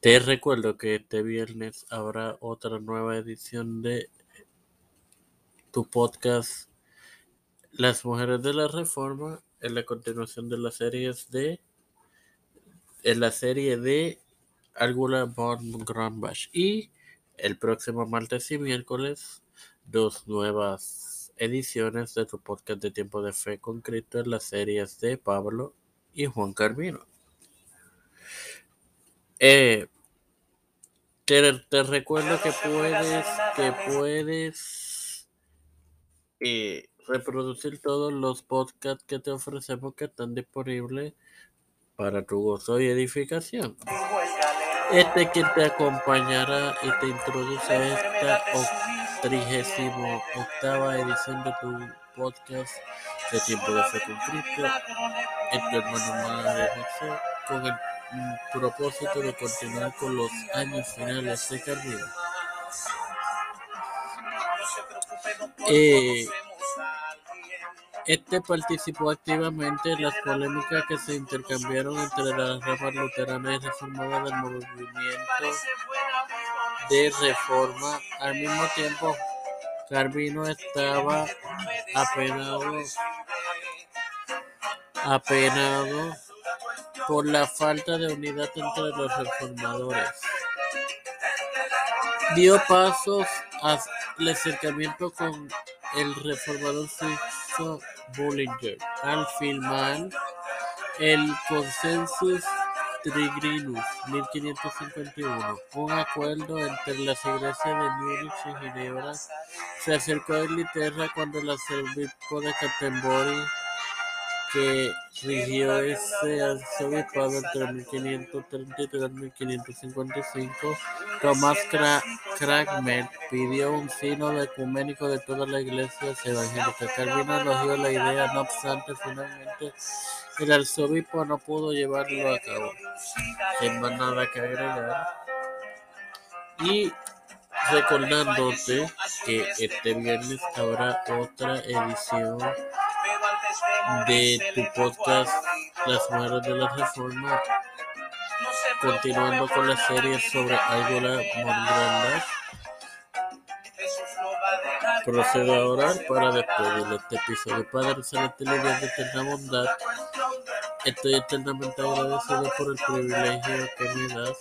Te recuerdo que este viernes habrá otra nueva edición de tu podcast Las Mujeres de la Reforma en la continuación de las series de en la serie de Algula von Grambach y el próximo martes y miércoles dos nuevas ediciones de tu podcast de Tiempo de Fe con Cristo en las series de Pablo y Juan Carmino. Eh, te, recuerdo que puedes, que puedes eh, reproducir todos los podcasts que te ofrecemos que están disponibles para tu gozo y edificación. Este que te acompañará y te introduce a esta trigésimo octava edición de tu podcast de Tiempo de Fe con Cristo, en tu hermano Madre con el propósito de continuar con los años finales de carrera. Eh, este participó activamente en las polémicas que se intercambiaron entre las ramas luteranas y reformadas del movimiento de reforma. Al mismo tiempo, Carvino estaba apenado, apenado por la falta de unidad entre los reformadores. Dio pasos al acercamiento con el reformador suizo Bullinger al firmar el Consensus Trigrinus 1551, un acuerdo entre las iglesias de Múnich y Ginebra. Se acercó a Inglaterra cuando el arzobispo de Canterbury, que rigió ese arzobispado entre 1533 y 1555, Tomás Cranmer pidió un sínodo ecuménico de todas las iglesias evangélicas. Calvino elogió la idea, no obstante, finalmente el arzobispo no pudo llevarlo a cabo. Sin más nada que agregar. Y recordándote que este viernes habrá otra edición de tu podcast Las Manos de la Reforma. Continuando con la serie sobre Ángela Mondrandaz, procedo a orar para despedir este episodio. Padre Celestial y Dios de eterna bondad, estoy eternamente agradecido por el privilegio que me das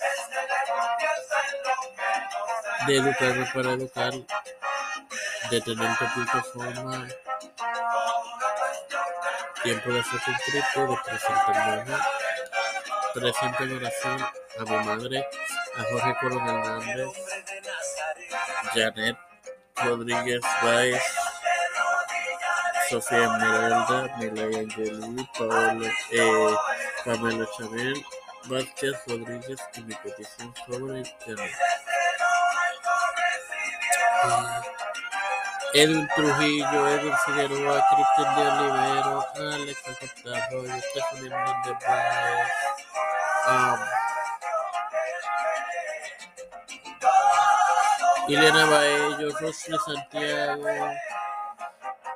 de educarme para educar, de tener tu plataforma, tiempo de ser suscrito, de presente en oración a mi madre, a Jorge Coronel Hernández, Janet Rodríguez Baez, Sofía Esmeralda, Milay Angeli, Paola, eh, Pamela Chanel, Vázquez Rodríguez y mi petición sobre Janet. Edwin Trujillo, Edwin Figueroa, Cristian de Olivero, Alex Acosta Stephanie Hernández Baez, um, Ileana Baello, Rosy Santiago,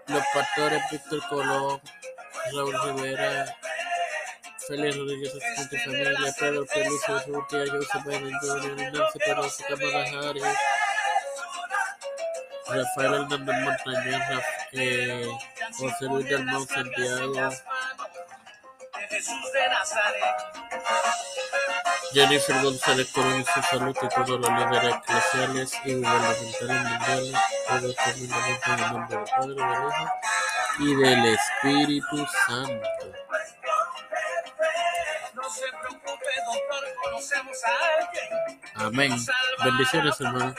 los pastores Víctor Colón, Raúl Rivera, Félix Rodríguez Asistente Familia, Pedro Pérez Urrutia, Joseph Biden Nancy Peroso, Kamala Harris, Rafael Hernández Montañez, eh, José Luis Dalmau Santiago, Jennifer González Colón y su salud y todos los líderes eclesiales y gubernamentales mundiales, todos tremendamente en el nombre del Padre, del Hijo y del Espíritu Santo. Amén. Bendiciones, hermano.